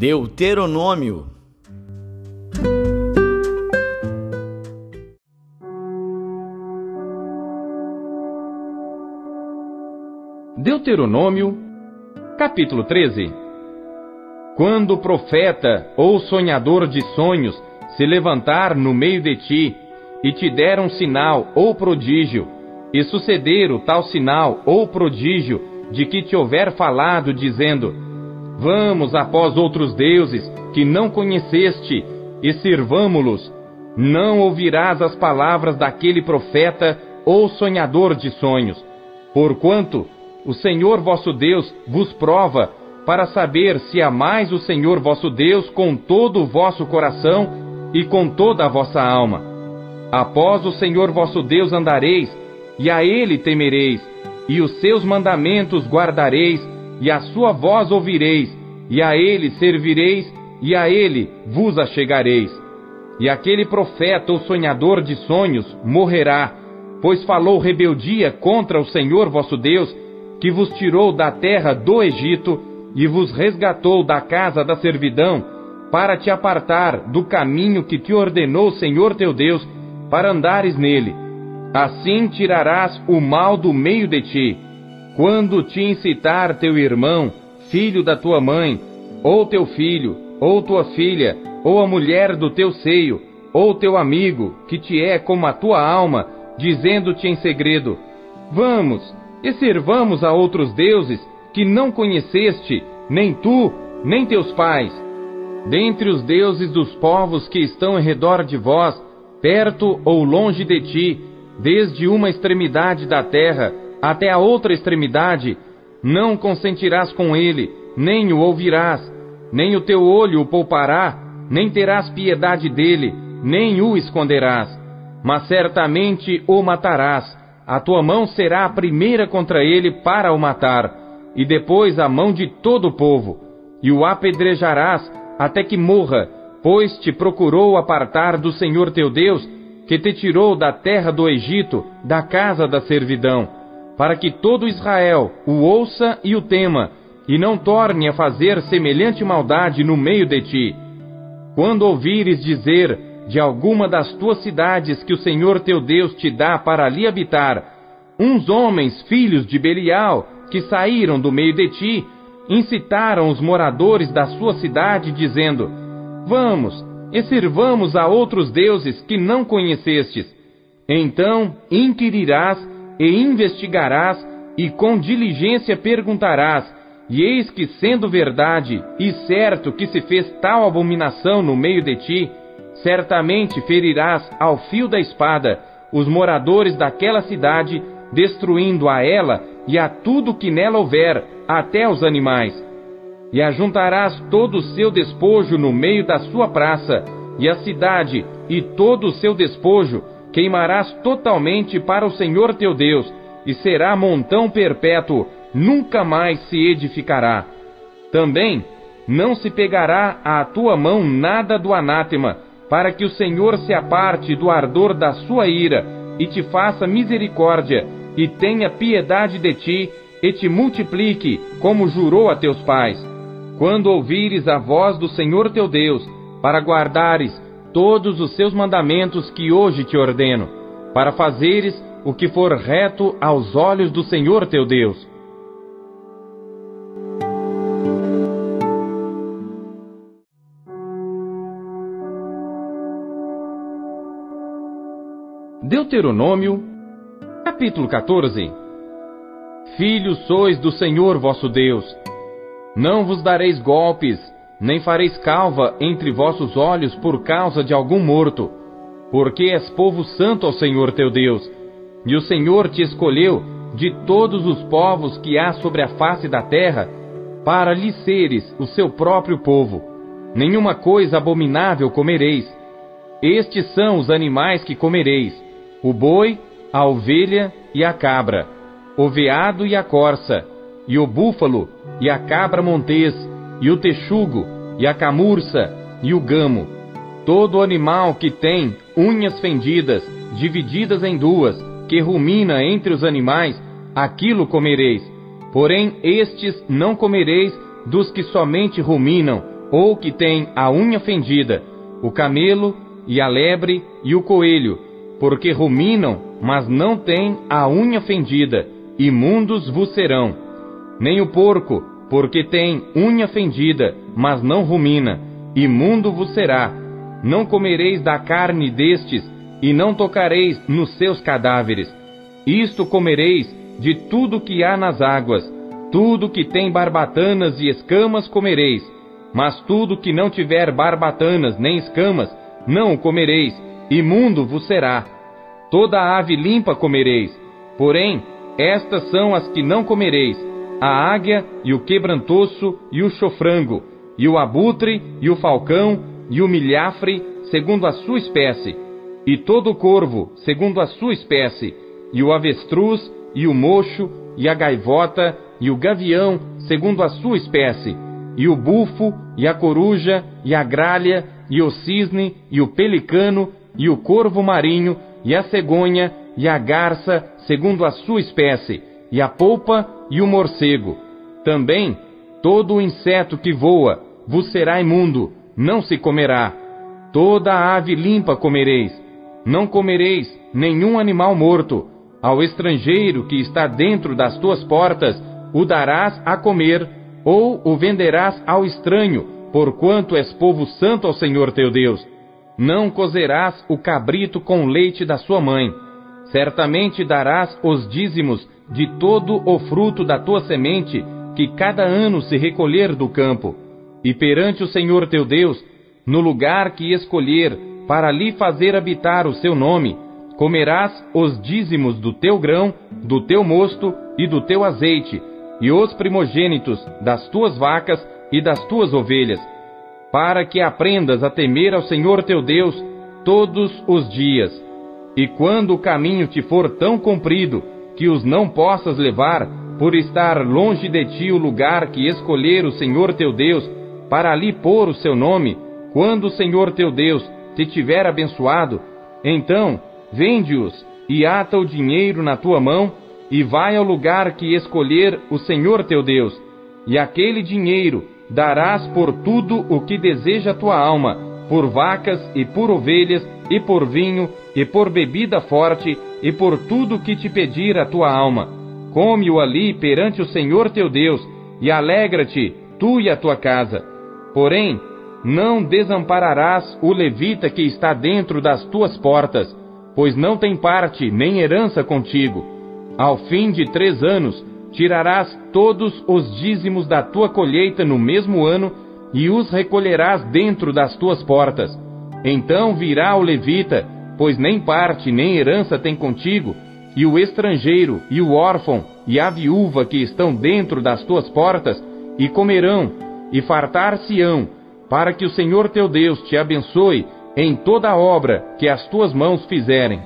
Deuteronômio. Deuteronômio, capítulo 13. Quando o profeta ou sonhador de sonhos se levantar no meio de ti e te der um sinal ou prodígio, e suceder o tal sinal ou prodígio de que te houver falado, dizendo: Vamos após outros deuses que não conheceste e sirvamo-los. Não ouvirás as palavras daquele profeta ou sonhador de sonhos, porquanto o Senhor vosso Deus vos prova para saber se amais o Senhor vosso Deus com todo o vosso coração e com toda a vossa alma. Após o Senhor vosso Deus andareis, e a ele temereis, e os seus mandamentos guardareis, e a sua voz ouvireis, e a ele servireis, e a ele vos achegareis. E aquele profeta ou sonhador de sonhos morrerá, pois falou rebeldia contra o Senhor vosso Deus, que vos tirou da terra do Egito e vos resgatou da casa da servidão, para te apartar do caminho que te ordenou o Senhor teu Deus, para andares nele. Assim tirarás o mal do meio de ti quando te incitar teu irmão, filho da tua mãe, ou teu filho, ou tua filha, ou a mulher do teu seio, ou teu amigo, que te é como a tua alma, dizendo-te em segredo: Vamos, e servamos a outros deuses que não conheceste, nem tu, nem teus pais. Dentre os deuses dos povos que estão em redor de vós, perto ou longe de ti, desde uma extremidade da terra, até a outra extremidade, não consentirás com ele, nem o ouvirás, nem o teu olho o poupará, nem terás piedade dele, nem o esconderás. Mas certamente o matarás, a tua mão será a primeira contra ele para o matar, e depois a mão de todo o povo, e o apedrejarás até que morra, pois te procurou apartar do Senhor teu Deus, que te tirou da terra do Egito, da casa da servidão para que todo Israel o ouça e o tema, e não torne a fazer semelhante maldade no meio de ti. Quando ouvires dizer de alguma das tuas cidades que o Senhor teu Deus te dá para ali habitar, uns homens filhos de Belial, que saíram do meio de ti, incitaram os moradores da sua cidade, dizendo: Vamos, e sirvamos a outros deuses que não conhecestes. Então inquirirás e investigarás, e com diligência perguntarás, e eis que, sendo verdade e certo que se fez tal abominação no meio de ti, certamente ferirás ao fio da espada os moradores daquela cidade, destruindo a ela e a tudo que nela houver, até os animais. E ajuntarás todo o seu despojo no meio da sua praça, e a cidade e todo o seu despojo queimarás totalmente para o Senhor teu Deus, e será montão perpétuo, nunca mais se edificará. Também não se pegará à tua mão nada do anátema, para que o Senhor se aparte do ardor da sua ira, e te faça misericórdia, e tenha piedade de ti, e te multiplique, como jurou a teus pais. Quando ouvires a voz do Senhor teu Deus, para guardares todos os seus mandamentos que hoje te ordeno, para fazeres o que for reto aos olhos do Senhor teu Deus. Deuteronômio, capítulo 14 Filhos sois do Senhor vosso Deus. Não vos dareis golpes, nem fareis calva entre vossos olhos por causa de algum morto, porque és povo santo ao Senhor teu Deus, e o Senhor te escolheu de todos os povos que há sobre a face da terra, para lhe seres o seu próprio povo. Nenhuma coisa abominável comereis. Estes são os animais que comereis: o boi, a ovelha e a cabra, o veado e a corça, e o búfalo e a cabra montês, e o texugo, e a camurça, e o gamo. Todo animal que tem unhas fendidas, divididas em duas, que rumina entre os animais, aquilo comereis. Porém, estes não comereis dos que somente ruminam, ou que tem a unha fendida, o camelo e a lebre e o coelho, porque ruminam, mas não têm a unha fendida, imundos vos serão. Nem o porco, porque tem unha fendida, mas não rumina, imundo vos será. Não comereis da carne destes, e não tocareis nos seus cadáveres. Isto comereis de tudo que há nas águas, tudo que tem barbatanas e escamas comereis, mas tudo que não tiver barbatanas nem escamas, não o comereis, imundo vos será. Toda ave limpa comereis, porém, estas são as que não comereis: a águia e o quebrantoço e o chofrango, e o abutre e o falcão e o milhafre, segundo a sua espécie, e todo o corvo, segundo a sua espécie, e o avestruz e o mocho e a gaivota e o gavião, segundo a sua espécie, e o bufo e a coruja e a gralha e o cisne, e o pelicano, e o corvo marinho, e a cegonha, e a garça, segundo a sua espécie, e a polpa e o morcego. Também todo inseto que voa vos será imundo, não se comerá. Toda ave limpa comereis. Não comereis nenhum animal morto. Ao estrangeiro que está dentro das tuas portas, o darás a comer, ou o venderás ao estranho, porquanto és povo santo ao Senhor teu Deus. Não cozerás o cabrito com leite da sua mãe. Certamente darás os dízimos de todo o fruto da tua semente, que cada ano se recolher do campo. E perante o Senhor teu Deus, no lugar que escolher para ali fazer habitar o seu nome, comerás os dízimos do teu grão, do teu mosto e do teu azeite, e os primogênitos das tuas vacas e das tuas ovelhas, para que aprendas a temer ao Senhor teu Deus todos os dias. E quando o caminho te for tão comprido que os não possas levar, por estar longe de ti o lugar que escolher o Senhor teu Deus, para ali pôr o seu nome, quando o Senhor teu Deus te tiver abençoado, então vende-os e ata o dinheiro na tua mão, e vai ao lugar que escolher o Senhor teu Deus, e aquele dinheiro darás por tudo o que deseja a tua alma, por vacas e por ovelhas, e por vinho, e por bebida forte, e por tudo o que te pedir a tua alma. Come-o ali perante o Senhor teu Deus, e alegra-te, tu e a tua casa. Porém, não desampararás o levita que está dentro das tuas portas, pois não tem parte nem herança contigo. Ao fim de três anos, tirarás todos os dízimos da tua colheita no mesmo ano e os recolherás dentro das tuas portas. Então virá o levita, pois nem parte nem herança tem contigo, e o estrangeiro, e o órfão, e a viúva que estão dentro das tuas portas, e comerão, e fartar-se-ão, para que o Senhor teu Deus te abençoe em toda a obra que as tuas mãos fizerem.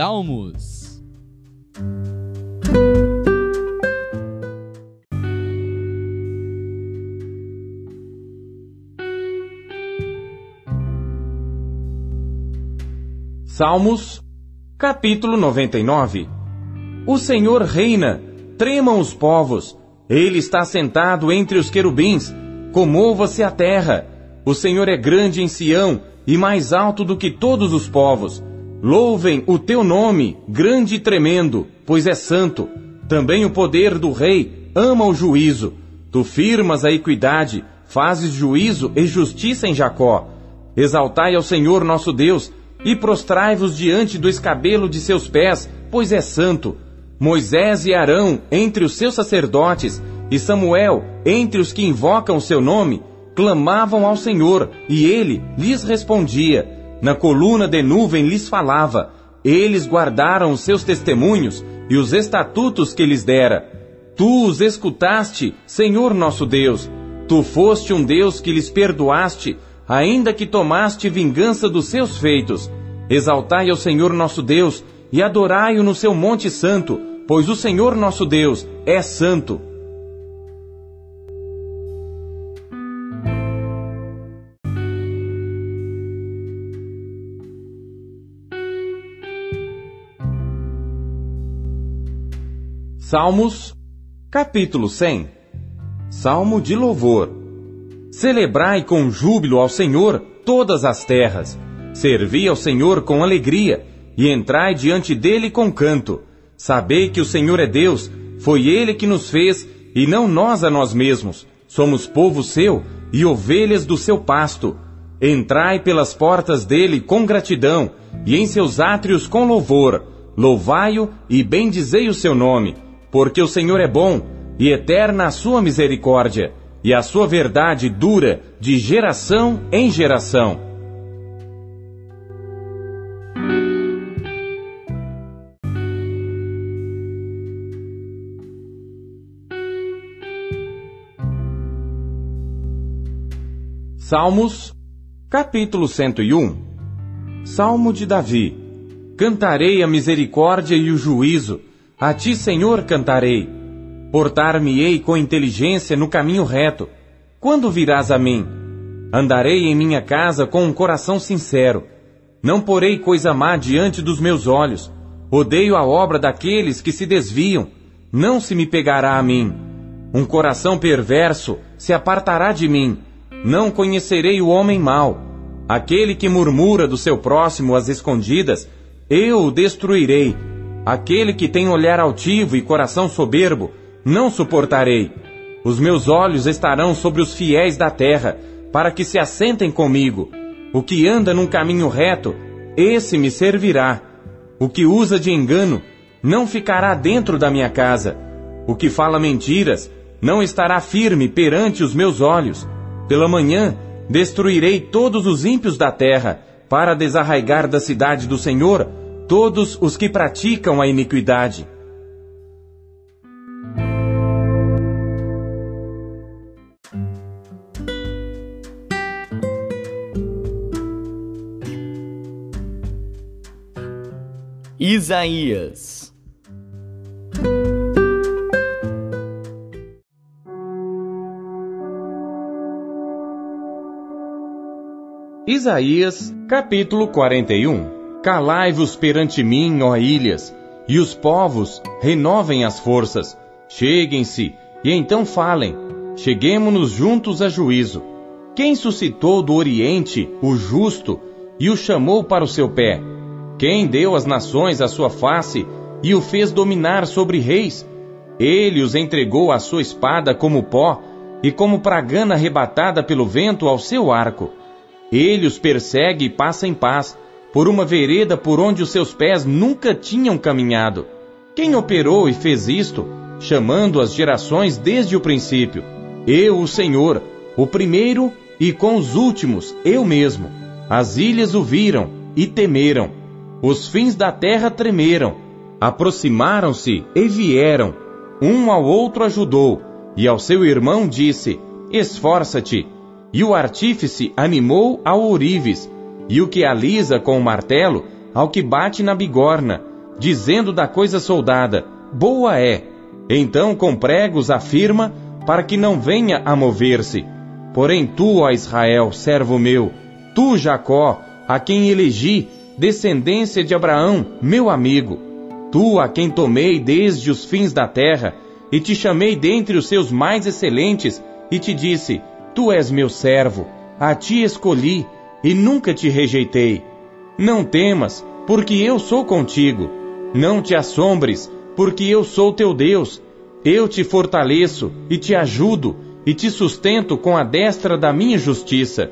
Salmos. Salmos, capítulo 99 O Senhor reina, tremam os povos, ele está sentado entre os querubins, comova-se a terra. O Senhor é grande em Sião e mais alto do que todos os povos. Louvem o teu nome, grande e tremendo, pois é santo. Também o poder do rei ama o juízo. Tu firmas a equidade, fazes juízo e justiça em Jacó. Exaltai ao Senhor nosso Deus e prostrai-vos diante do escabelo de seus pés, pois é santo. Moisés e Arão entre os seus sacerdotes e Samuel entre os que invocam o seu nome, clamavam ao Senhor e ele lhes respondia. Na coluna de nuvem lhes falava. Eles guardaram os seus testemunhos e os estatutos que lhes dera. Tu os escutaste, Senhor nosso Deus. Tu foste um Deus que lhes perdoaste, ainda que tomaste vingança dos seus feitos. Exaltai ao Senhor nosso Deus e adorai-o no seu monte santo, pois o Senhor nosso Deus é santo. Salmos, capítulo 100 Salmo de louvor. Celebrai com júbilo ao Senhor todas as terras. Servi ao Senhor com alegria e entrai diante dele com canto. Sabei que o Senhor é Deus, foi ele que nos fez e não nós a nós mesmos. Somos povo seu e ovelhas do seu pasto. Entrai pelas portas dele com gratidão e em seus átrios com louvor. Louvai-o e bendizei o seu nome porque o Senhor é bom e eterna a sua misericórdia, e a sua verdade dura de geração em geração. Salmos, capítulo 101 Salmo de Davi Cantarei a misericórdia e o juízo a ti, Senhor, cantarei. Portar-me-ei com inteligência no caminho reto. Quando virás a mim? Andarei em minha casa com um coração sincero. Não porei coisa má diante dos meus olhos. Odeio a obra daqueles que se desviam. Não se me pegará a mim. Um coração perverso se apartará de mim. Não conhecerei o homem mau. Aquele que murmura do seu próximo às escondidas, eu o destruirei Aquele que tem olhar altivo e coração soberbo, não suportarei. Os meus olhos estarão sobre os fiéis da terra, para que se assentem comigo. O que anda num caminho reto, esse me servirá. O que usa de engano, não ficará dentro da minha casa. O que fala mentiras, não estará firme perante os meus olhos. Pela manhã, destruirei todos os ímpios da terra, para desarraigar da cidade do Senhor todos os que praticam a iniquidade. Isaías Isaías capítulo 41 Calai-vos perante mim, ó ilhas, e os povos renovem as forças. Cheguem-se, e então falem. Cheguemo-nos juntos a juízo. Quem suscitou do Oriente o justo e o chamou para o seu pé? Quem deu às nações a sua face e o fez dominar sobre reis? Ele os entregou à sua espada como pó e como pragana arrebatada pelo vento ao seu arco. Ele os persegue e passa em paz por uma vereda por onde os seus pés nunca tinham caminhado. Quem operou e fez isto, chamando as gerações desde o princípio? Eu, o Senhor, o primeiro e com os últimos, eu mesmo. As ilhas o viram e temeram. Os fins da terra tremeram. Aproximaram-se e vieram. Um ao outro ajudou, e ao seu irmão disse: Esforça-te. E o artífice animou ao ourives, e o que alisa com o martelo ao que bate na bigorna, dizendo da coisa soldada: Boa é. Então com pregos afirma, para que não venha a mover-se. Porém tu, ó Israel, servo meu, tu, Jacó, a quem elegi, descendência de Abraão, meu amigo, tu a quem tomei desde os fins da terra, e te chamei dentre os seus mais excelentes, e te disse: Tu és meu servo, a ti escolhi, e nunca te rejeitei. Não temas, porque eu sou contigo. Não te assombres, porque eu sou teu Deus. Eu te fortaleço e te ajudo e te sustento com a destra da minha justiça.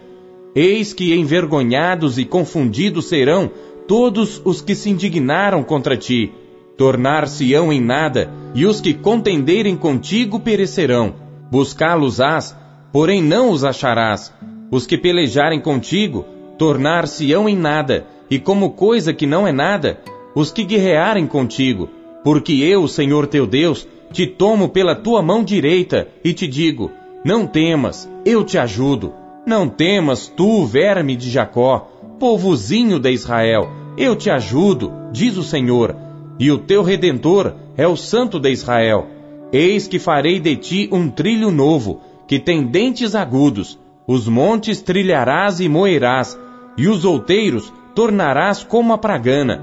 Eis que envergonhados e confundidos serão todos os que se indignaram contra ti. Tornar-se-ão em nada, e os que contenderem contigo perecerão. Buscá-los-ás, porém não os acharás os que pelejarem contigo tornar-se-ão em nada, e como coisa que não é nada, os que guerrearem contigo. Porque eu, Senhor teu Deus, te tomo pela tua mão direita e te digo: Não temas, eu te ajudo. Não temas, tu, verme de Jacó, povozinho de Israel, eu te ajudo, diz o Senhor, e o teu redentor é o Santo de Israel. Eis que farei de ti um trilho novo, que tem dentes agudos os montes trilharás e moerás, e os outeiros tornarás como a pragana.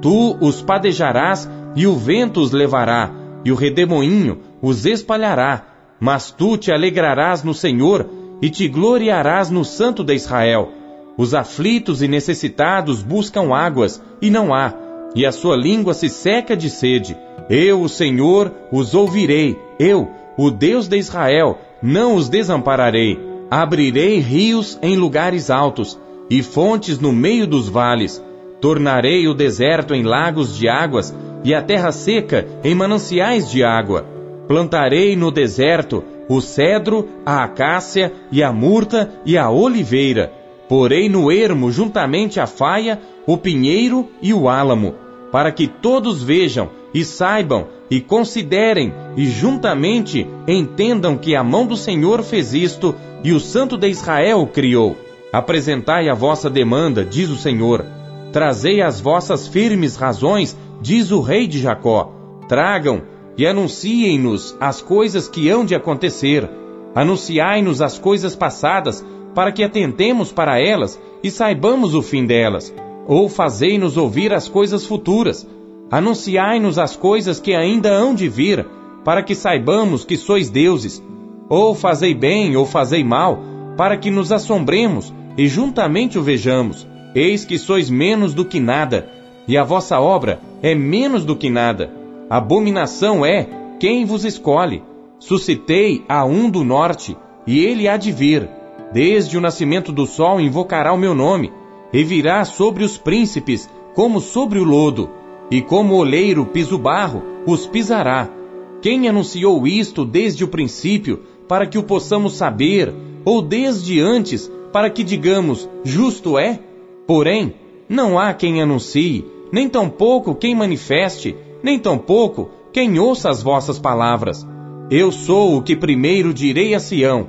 Tu os padejarás, e o vento os levará, e o redemoinho os espalhará, mas tu te alegrarás no Senhor e te gloriarás no Santo de Israel. Os aflitos e necessitados buscam águas, e não há, e a sua língua se seca de sede. Eu, o Senhor, os ouvirei, eu, o Deus de Israel, não os desampararei. Abrirei rios em lugares altos, e fontes no meio dos vales. Tornarei o deserto em lagos de águas, e a terra seca em mananciais de água. Plantarei no deserto o cedro, a acácia e a murta e a oliveira. Porei no ermo juntamente a faia, o pinheiro e o álamo, para que todos vejam e saibam e considerem e juntamente entendam que a mão do Senhor fez isto e o Santo de Israel criou. Apresentai a vossa demanda, diz o Senhor. Trazei as vossas firmes razões, diz o rei de Jacó. Tragam e anunciem-nos as coisas que hão de acontecer. Anunciai-nos as coisas passadas, para que atentemos para elas e saibamos o fim delas. Ou fazei-nos ouvir as coisas futuras. Anunciai-nos as coisas que ainda hão de vir, para que saibamos que sois deuses. Ou fazei bem, ou fazei mal, para que nos assombremos e juntamente o vejamos. Eis que sois menos do que nada, e a vossa obra é menos do que nada Abominação é quem vos escolhe. Suscitei a um do norte, e ele há de vir. Desde o nascimento do sol invocará o meu nome, e virá sobre os príncipes como sobre o lodo, e como oleiro pisa o barro, os pisará. Quem anunciou isto desde o princípio, para que o possamos saber, ou desde antes, para que digamos, justo é? Porém, não há quem anuncie, nem tampouco quem manifeste, nem tampouco quem ouça as vossas palavras. Eu sou o que primeiro direi a Sião: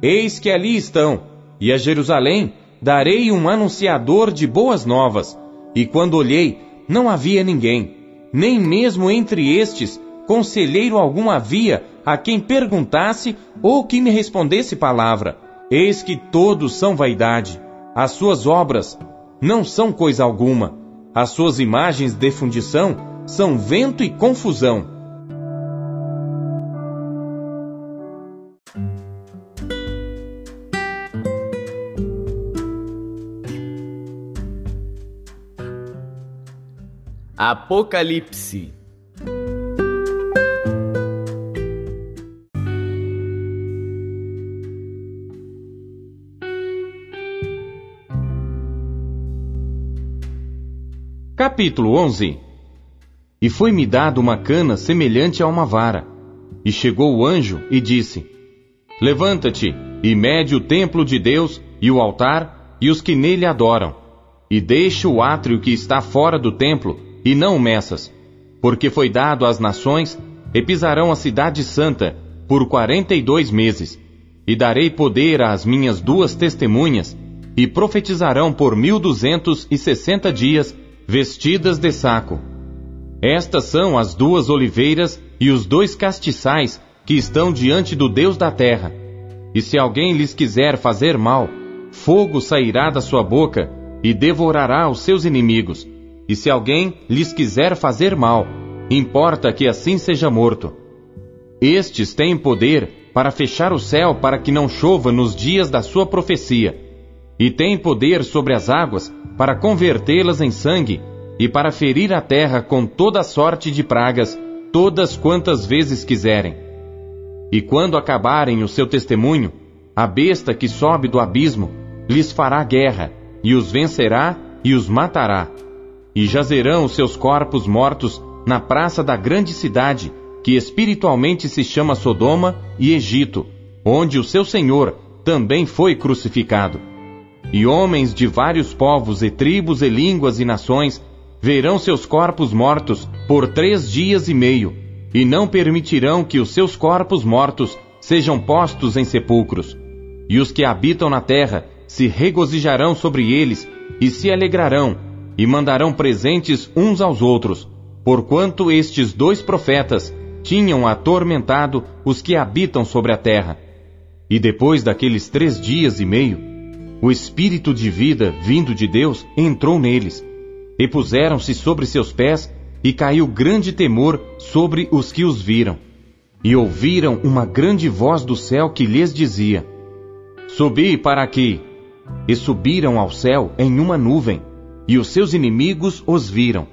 Eis que ali estão, e a Jerusalém darei um anunciador de boas novas. E quando olhei, não havia ninguém, nem mesmo entre estes conselheiro algum havia a quem perguntasse ou que me respondesse palavra. Eis que todos são vaidade. As suas obras não são coisa alguma. As suas imagens de fundição são vento e confusão. Apocalipse Capítulo 11 e foi-me dado uma cana semelhante a uma vara. E chegou o anjo e disse: Levanta-te e mede o templo de Deus e o altar e os que nele adoram. E deixa o átrio que está fora do templo e não o meças, porque foi dado às nações e pisarão a cidade santa por quarenta e dois meses. E darei poder às minhas duas testemunhas e profetizarão por mil duzentos e sessenta dias vestidas de saco. Estas são as duas oliveiras e os dois castiçais que estão diante do Deus da terra. E se alguém lhes quiser fazer mal, fogo sairá da sua boca e devorará os seus inimigos. E se alguém lhes quiser fazer mal, importa que assim seja morto. Estes têm poder para fechar o céu para que não chova nos dias da sua profecia, e têm poder sobre as águas para convertê-las em sangue e para ferir a terra com toda sorte de pragas, todas quantas vezes quiserem. E quando acabarem o seu testemunho, a besta que sobe do abismo lhes fará guerra, e os vencerá e os matará. E jazerão os seus corpos mortos na praça da grande cidade, que espiritualmente se chama Sodoma e Egito, onde o seu Senhor também foi crucificado. E homens de vários povos e tribos e línguas e nações verão seus corpos mortos por três dias e meio, e não permitirão que os seus corpos mortos sejam postos em sepulcros. E os que habitam na terra se regozijarão sobre eles e se alegrarão, e mandarão presentes uns aos outros, porquanto estes dois profetas tinham atormentado os que habitam sobre a terra. E depois daqueles três dias e meio, o Espírito de vida vindo de Deus entrou neles e puseram-se sobre seus pés e caiu grande temor sobre os que os viram. E ouviram uma grande voz do céu que lhes dizia: Subi para aqui. E subiram ao céu em uma nuvem, e os seus inimigos os viram.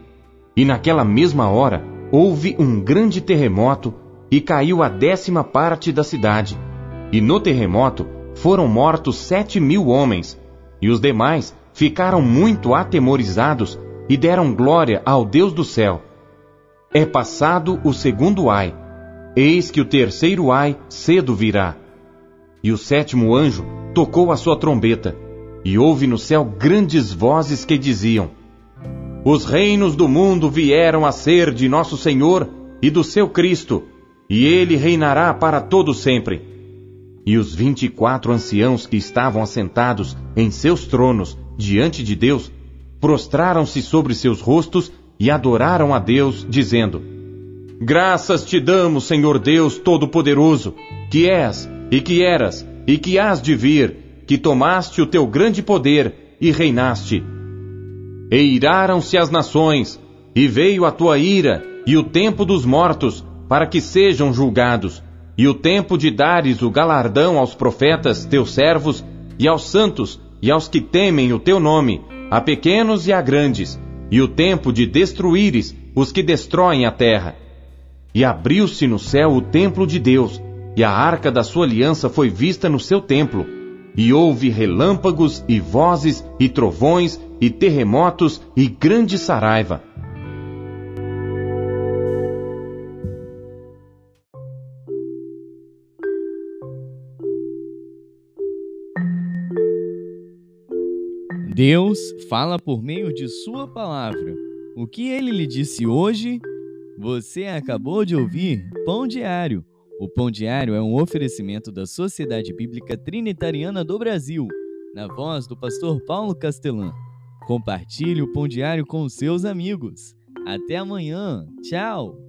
E naquela mesma hora houve um grande terremoto, e caiu a décima parte da cidade. E no terremoto foram mortos sete mil homens, e os demais ficaram muito atemorizados e deram glória ao Deus do céu. É passado o segundo ai, eis que o terceiro ai cedo virá. E o sétimo anjo tocou a sua trombeta, e houve no céu grandes vozes que diziam: Os reinos do mundo vieram a ser de nosso Senhor e do seu Cristo, e ele reinará para todo sempre. E os vinte e quatro anciãos que estavam assentados em seus tronos diante de Deus prostraram-se sobre seus rostos e adoraram a Deus, dizendo: Graças te damos, Senhor Deus Todo-Poderoso, que és e que eras e que hás de vir, que tomaste o teu grande poder e reinaste. E iraram-se as nações, e veio a tua ira e o tempo dos mortos, para que sejam julgados, e o tempo de dares o galardão aos profetas, teus servos, e aos santos, e aos que temem o teu nome, a pequenos e a grandes, e o tempo de destruíres os que destroem a terra. E abriu-se no céu o templo de Deus, e a arca da sua aliança foi vista no seu templo. E houve relâmpagos e vozes e trovões e terremotos e grande saraiva. Deus fala por meio de Sua palavra. O que ele lhe disse hoje? Você acabou de ouvir Pão Diário. O Pão Diário é um oferecimento da Sociedade Bíblica Trinitariana do Brasil, na voz do pastor Paulo Castelã. Compartilhe o Pão Diário com seus amigos. Até amanhã. Tchau!